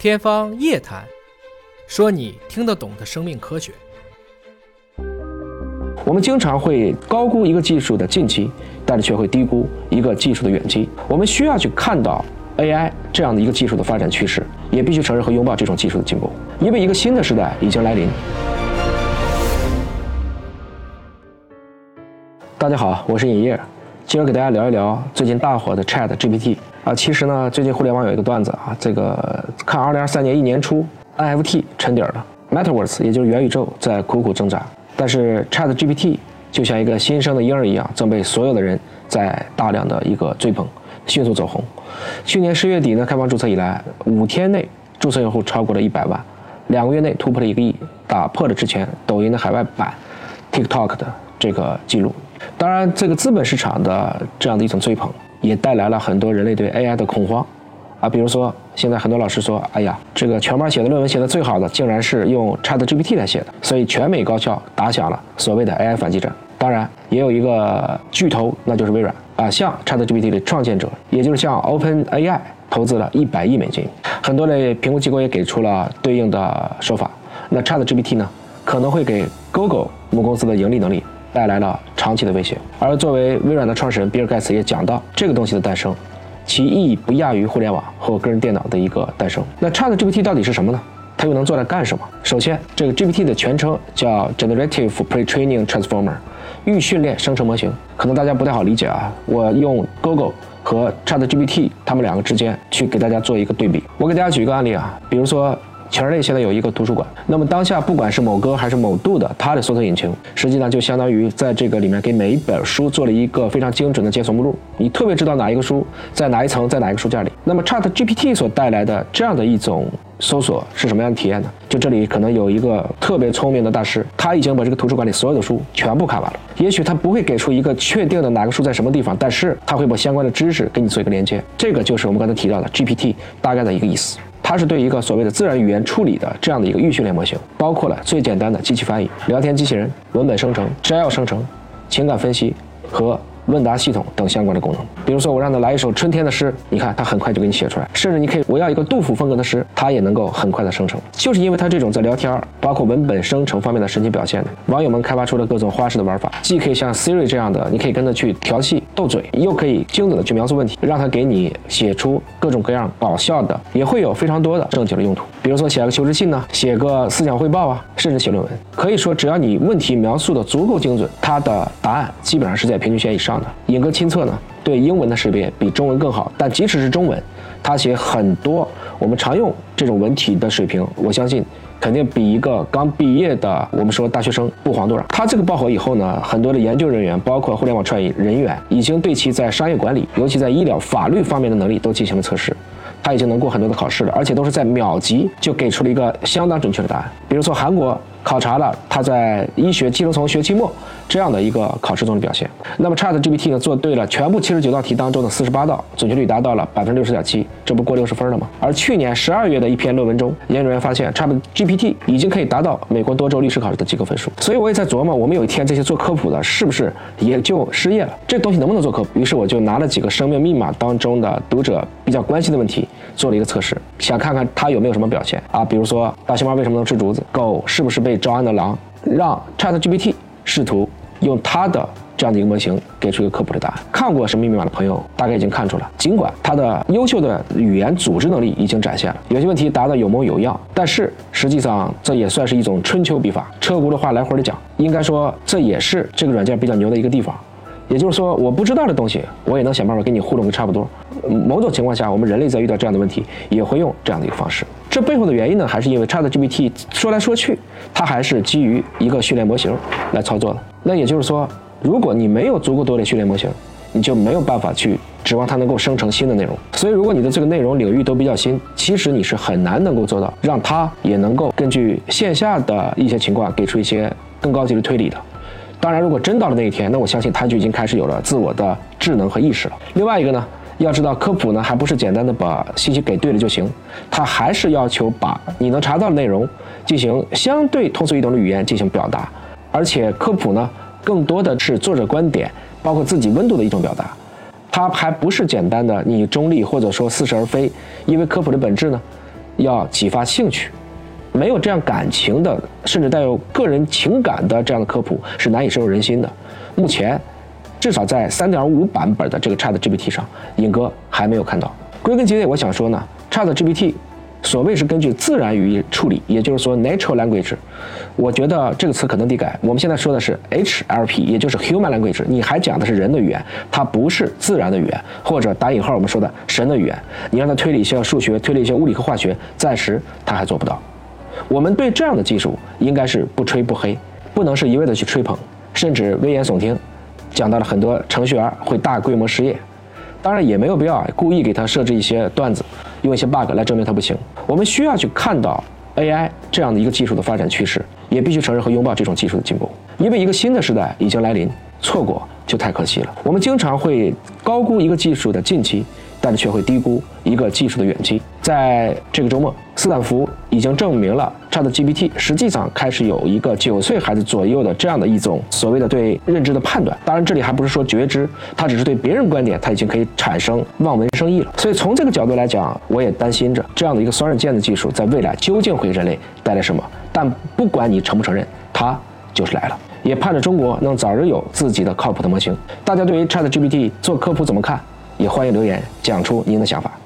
天方夜谭，说你听得懂的生命科学。我们经常会高估一个技术的近期，但是却会低估一个技术的远期。我们需要去看到 AI 这样的一个技术的发展趋势，也必须承认和拥抱这种技术的进步，因为一个新的时代已经来临。大家好，我是尹烨，今儿给大家聊一聊最近大火的 Chat GPT。啊，其实呢，最近互联网有一个段子啊，这个看2023年一年初 NFT 沉底了，Metaverse 也就是元宇宙在苦苦挣扎，但是 ChatGPT 就像一个新生的婴儿一样，正被所有的人在大量的一个追捧，迅速走红。去年十月底呢，开放注册以来，五天内注册用户超过了一百万，两个月内突破了一个亿，打破了之前抖音的海外版 TikTok 的这个记录。当然，这个资本市场的这样的一种追捧。也带来了很多人类对 AI 的恐慌，啊，比如说现在很多老师说，哎呀，这个全班写的论文写的最好的，竟然是用 ChatGPT 来写的，所以全美高校打响了所谓的 AI 反击战。当然，也有一个巨头，那就是微软啊，向 ChatGPT 的创建者，也就是向 OpenAI 投资了一百亿美金。很多的评估机构也给出了对应的说法。那 ChatGPT 呢，可能会给 Google 母公司的盈利能力。带来了长期的威胁。而作为微软的创始人比尔盖茨也讲到，这个东西的诞生，其意义不亚于互联网和个人电脑的一个诞生。那 ChatGPT 到底是什么呢？它又能做来干什么？首先，这个 GPT 的全称叫 Generative Pre-training Transformer，预训练生成模型。可能大家不太好理解啊，我用 Google 和 ChatGPT 它们两个之间去给大家做一个对比。我给大家举一个案例啊，比如说。全人类现在有一个图书馆，那么当下不管是某歌还是某度的，它的搜索引擎实际上就相当于在这个里面给每一本书做了一个非常精准的检索目录，你特别知道哪一个书在哪一层，在哪一个书架里。那么 Chat GPT 所带来的这样的一种搜索是什么样的体验呢？就这里可能有一个特别聪明的大师，他已经把这个图书馆里所有的书全部看完了。也许他不会给出一个确定的哪个书在什么地方，但是他会把相关的知识给你做一个连接。这个就是我们刚才提到的 GPT 大概的一个意思。它是对一个所谓的自然语言处理的这样的一个预训练模型，包括了最简单的机器翻译、聊天机器人、文本生成、摘要生成、情感分析和。问答系统等相关的功能，比如说我让他来一首春天的诗，你看他很快就给你写出来。甚至你可以我要一个杜甫风格的诗，他也能够很快的生成。就是因为他这种在聊天，包括文本生成方面的神奇表现，网友们开发出了各种花式的玩法，既可以像 Siri 这样的，你可以跟他去调戏斗嘴，又可以精准的去描述问题，让他给你写出各种各样搞笑的，也会有非常多的正经的用途。比如说写个求职信呢，写个思想汇报啊，甚至写论文，可以说只要你问题描述的足够精准，它的答案基本上是在平均线以上的。影哥亲测呢，对英文的识别比中文更好，但即使是中文，他写很多我们常用这种文体的水平，我相信肯定比一个刚毕业的我们说大学生不遑多让。他这个爆火以后呢，很多的研究人员，包括互联网创业人员，已经对其在商业管理，尤其在医疗、法律方面的能力都进行了测试。他已经能过很多的考试了，而且都是在秒级就给出了一个相当准确的答案。比如说韩国考察了他在医学技能从学期末这样的一个考试中的表现。那么 Chat GPT 呢做对了全部七十九道题当中的四十八道，准确率达到了百分之六十点七，这不过六十分了吗？而去年十二月的一篇论文中，研究人员发现 Chat GPT 已经可以达到美国多州律师考试的及格分数。所以我也在琢磨，我们有一天这些做科普的是不是也就失业了？这东西能不能做科普？于是我就拿了几个生命密码当中的读者比较关心的问题。做了一个测试，想看看它有没有什么表现啊？比如说大熊猫为什么能吃竹子？狗是不是被被招安的狼？让 ChatGPT 试图用它的这样的一个模型给出一个科普的答案。看过《神秘密码》的朋友大概已经看出了，尽管它的优秀的语言组织能力已经展现了，有些问题答得有模有样，但是实际上这也算是一种春秋笔法，车轱辘话来回的讲。应该说这也是这个软件比较牛的一个地方。也就是说，我不知道的东西，我也能想办法跟你互动个差不多。某种情况下，我们人类在遇到这样的问题，也会用这样的一个方式。这背后的原因呢，还是因为 ChatGPT 说来说去，它还是基于一个训练模型来操作的。那也就是说，如果你没有足够多的训练模型，你就没有办法去指望它能够生成新的内容。所以，如果你的这个内容领域都比较新，其实你是很难能够做到让它也能够根据线下的一些情况给出一些更高级的推理的。当然，如果真到了那一天，那我相信他就已经开始有了自我的智能和意识了。另外一个呢，要知道科普呢，还不是简单的把信息给对了就行，它还是要求把你能查到的内容进行相对通俗易懂的语言进行表达，而且科普呢，更多的是作者观点，包括自己温度的一种表达，它还不是简单的你中立或者说似是而非，因为科普的本质呢。要激发兴趣。没有这样感情的，甚至带有个人情感的这样的科普是难以深入人心的。目前，至少在3.5版本的这个 Chat GPT 上，尹哥还没有看到。归根结底，我想说呢，Chat GPT。所谓是根据自然语义处理，也就是说 natural language，我觉得这个词可能得改。我们现在说的是 HLP，也就是 human language。你还讲的是人的语言，它不是自然的语言，或者打引号我们说的神的语言。你让它推理一些数学，推理一些物理和化学，暂时它还做不到。我们对这样的技术应该是不吹不黑，不能是一味的去吹捧，甚至危言耸听，讲到了很多程序员会大规模失业。当然也没有必要故意给他设置一些段子，用一些 bug 来证明他不行。我们需要去看到 AI 这样的一个技术的发展趋势，也必须承认和拥抱这种技术的进步，因为一个新的时代已经来临，错过就太可惜了。我们经常会高估一个技术的近期。但却会低估一个技术的远期。在这个周末，斯坦福已经证明了 ChatGPT 实际上开始有一个九岁孩子左右的这样的一种所谓的对认知的判断。当然，这里还不是说觉知，它只是对别人观点，它已经可以产生望文生义了。所以从这个角度来讲，我也担心着这样的一个双刃剑的技术在未来究竟会人类带来什么。但不管你承不承认，它就是来了。也盼着中国能早日有自己的靠谱的模型。大家对于 ChatGPT 做科普怎么看？也欢迎留言讲出您的想法。